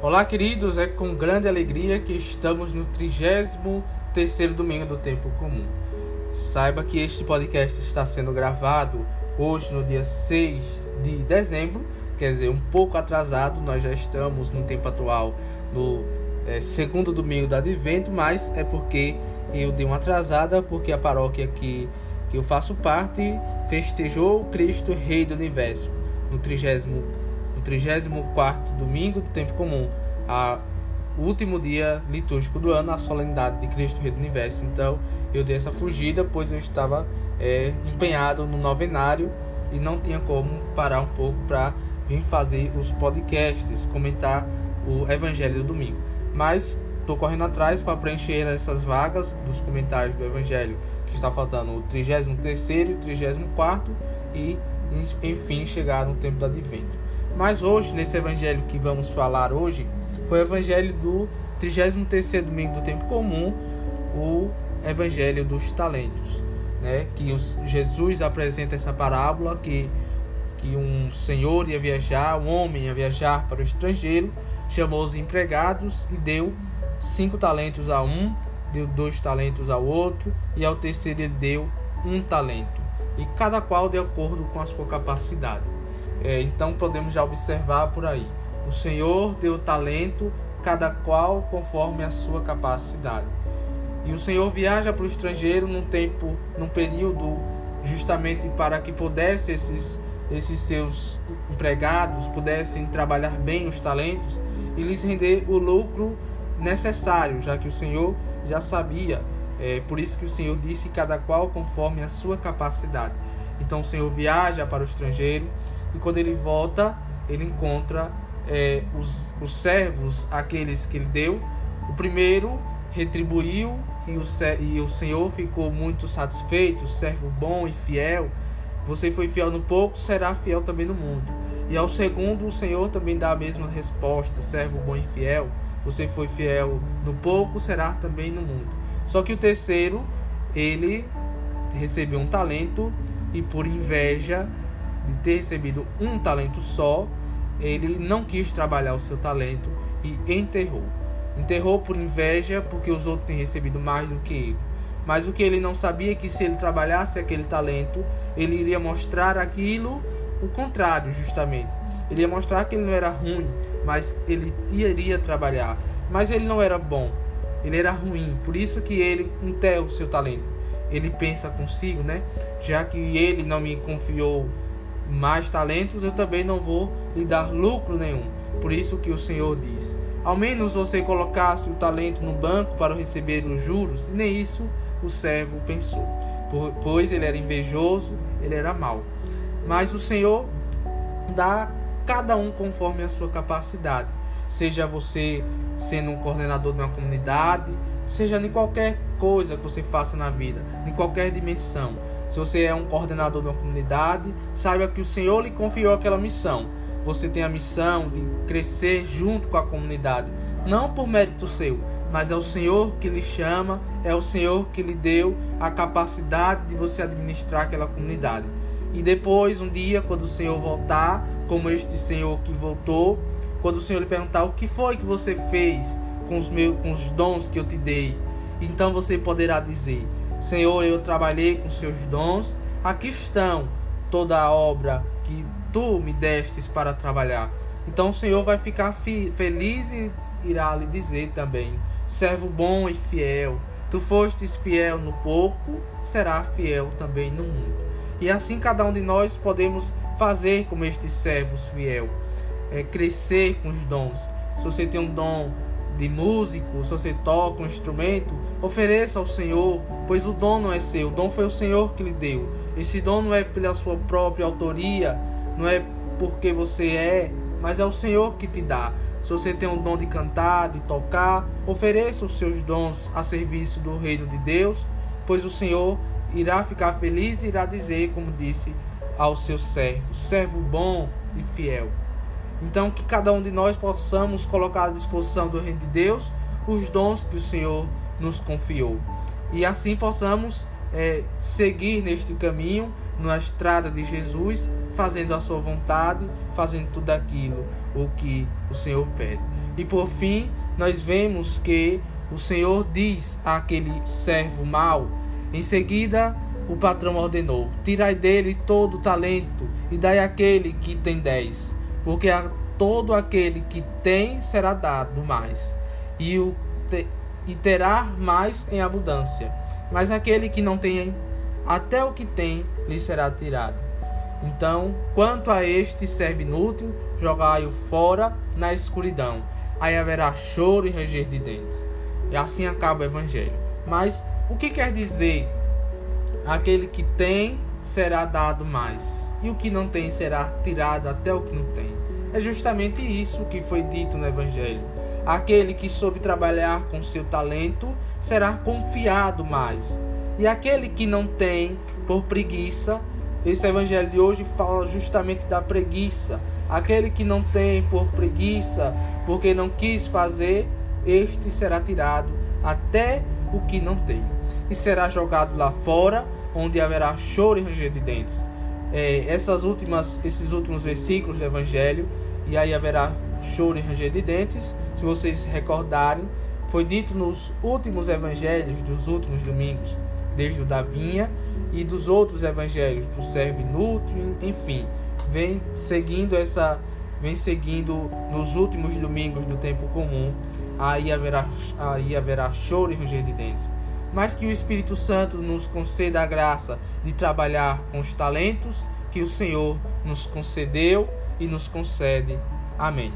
Olá, queridos, é com grande alegria que estamos no 33 domingo do tempo comum. Saiba que este podcast está sendo gravado hoje, no dia 6 de dezembro, quer dizer, um pouco atrasado, nós já estamos no tempo atual, no é, segundo domingo do advento, mas é porque eu dei uma atrasada, porque a paróquia que, que eu faço parte festejou Cristo Rei do Universo no 30 34 domingo do tempo comum, a, último dia litúrgico do ano, a solenidade de Cristo Rei do Universo. Então eu dei essa fugida, pois eu estava é, empenhado no novenário e não tinha como parar um pouco para vir fazer os podcasts, comentar o Evangelho do domingo. Mas estou correndo atrás para preencher essas vagas dos comentários do Evangelho, que está faltando o 33 e o 34 e enfim chegar no tempo do advento. Mas hoje, nesse evangelho que vamos falar hoje, foi o evangelho do 33 domingo do tempo comum, o evangelho dos talentos, né? Que os, Jesus apresenta essa parábola que que um senhor ia viajar, um homem ia viajar para o estrangeiro, chamou os empregados e deu cinco talentos a um, deu dois talentos ao outro e ao terceiro ele deu um talento e cada qual de acordo com a sua capacidade. É, então podemos já observar por aí. O Senhor deu talento, cada qual conforme a sua capacidade. E o Senhor viaja para o estrangeiro num tempo, num período justamente para que pudesse esses, esses seus empregados pudessem trabalhar bem os talentos e lhes render o lucro necessário, já que o Senhor já sabia. É, por isso que o Senhor disse cada qual conforme a sua capacidade. Então o Senhor viaja para o estrangeiro e quando ele volta, ele encontra é, os, os servos, aqueles que ele deu. O primeiro retribuiu e o, e o Senhor ficou muito satisfeito, servo bom e fiel. Você foi fiel no pouco, será fiel também no mundo. E ao segundo, o Senhor também dá a mesma resposta: servo bom e fiel. Você foi fiel no pouco, será também no mundo. Só que o terceiro, ele recebeu um talento e por inveja de ter recebido um talento só, ele não quis trabalhar o seu talento e enterrou. Enterrou por inveja, porque os outros têm recebido mais do que ele. Mas o que ele não sabia é que se ele trabalhasse aquele talento, ele iria mostrar aquilo o contrário, justamente. Ele ia mostrar que ele não era ruim, mas ele iria trabalhar. Mas ele não era bom, ele era ruim. Por isso que ele enterra o seu talento. Ele pensa consigo, né? Já que ele não me confiou mais talentos, eu também não vou lhe dar lucro nenhum. Por isso que o Senhor diz: Ao menos você colocasse o talento no banco para receber os juros, nem isso o servo pensou, pois ele era invejoso, ele era mau. Mas o Senhor dá cada um conforme a sua capacidade. Seja você sendo um coordenador de uma comunidade, seja em qualquer coisa que você faça na vida, em qualquer dimensão se você é um coordenador de uma comunidade, saiba que o Senhor lhe confiou aquela missão. Você tem a missão de crescer junto com a comunidade, não por mérito seu, mas é o Senhor que lhe chama, é o Senhor que lhe deu a capacidade de você administrar aquela comunidade. E depois, um dia, quando o Senhor voltar, como este Senhor que voltou, quando o Senhor lhe perguntar o que foi que você fez com os meus com os dons que eu te dei, então você poderá dizer: Senhor, eu trabalhei com seus dons, aqui estão toda a obra que tu me destes para trabalhar. Então o Senhor vai ficar feliz e irá lhe dizer também: servo bom e fiel, tu fostes fiel no pouco, será fiel também no muito. E assim cada um de nós podemos fazer como estes servos fiel, é, crescer com os dons. Se você tem um dom de músico, se você toca um instrumento, ofereça ao Senhor, pois o dom não é seu, o dom foi o Senhor que lhe deu. Esse dom não é pela sua própria autoria, não é porque você é, mas é o Senhor que te dá. Se você tem um dom de cantar, de tocar, ofereça os seus dons a serviço do reino de Deus, pois o Senhor irá ficar feliz e irá dizer, como disse ao seu servo, servo bom e fiel. Então, que cada um de nós possamos colocar à disposição do Reino de Deus os dons que o Senhor nos confiou. E assim possamos é, seguir neste caminho na estrada de Jesus, fazendo a sua vontade, fazendo tudo aquilo o que o Senhor pede. E por fim, nós vemos que o Senhor diz àquele servo mau, em seguida o patrão ordenou: Tirai dele todo o talento e dai àquele que tem dez, porque a todo aquele que tem será dado mais, e, o te, e terá mais em abundância. Mas aquele que não tem, até o que tem lhe será tirado. Então, quanto a este serve inútil, jogai-o fora na escuridão. Aí haverá choro e ranger de dentes. E assim acaba o evangelho. Mas o que quer dizer aquele que tem será dado mais, e o que não tem será tirado até o que não tem? É justamente isso que foi dito no evangelho. Aquele que soube trabalhar com seu talento será confiado mais. E aquele que não tem, por preguiça, esse evangelho de hoje fala justamente da preguiça. Aquele que não tem por preguiça, porque não quis fazer, este será tirado até o que não tem. E será jogado lá fora, onde haverá choro e ranger de dentes. É, essas últimas, esses últimos versículos do Evangelho, e aí haverá choro e ranger de dentes. Se vocês recordarem, foi dito nos últimos evangelhos dos últimos domingos, desde o da vinha e dos outros evangelhos, do servo inútil, enfim, vem seguindo essa vem seguindo nos últimos domingos do tempo comum, aí haverá, aí haverá choro e ranger de dentes. Mas que o Espírito Santo nos conceda a graça de trabalhar com os talentos que o Senhor nos concedeu e nos concede. Amém.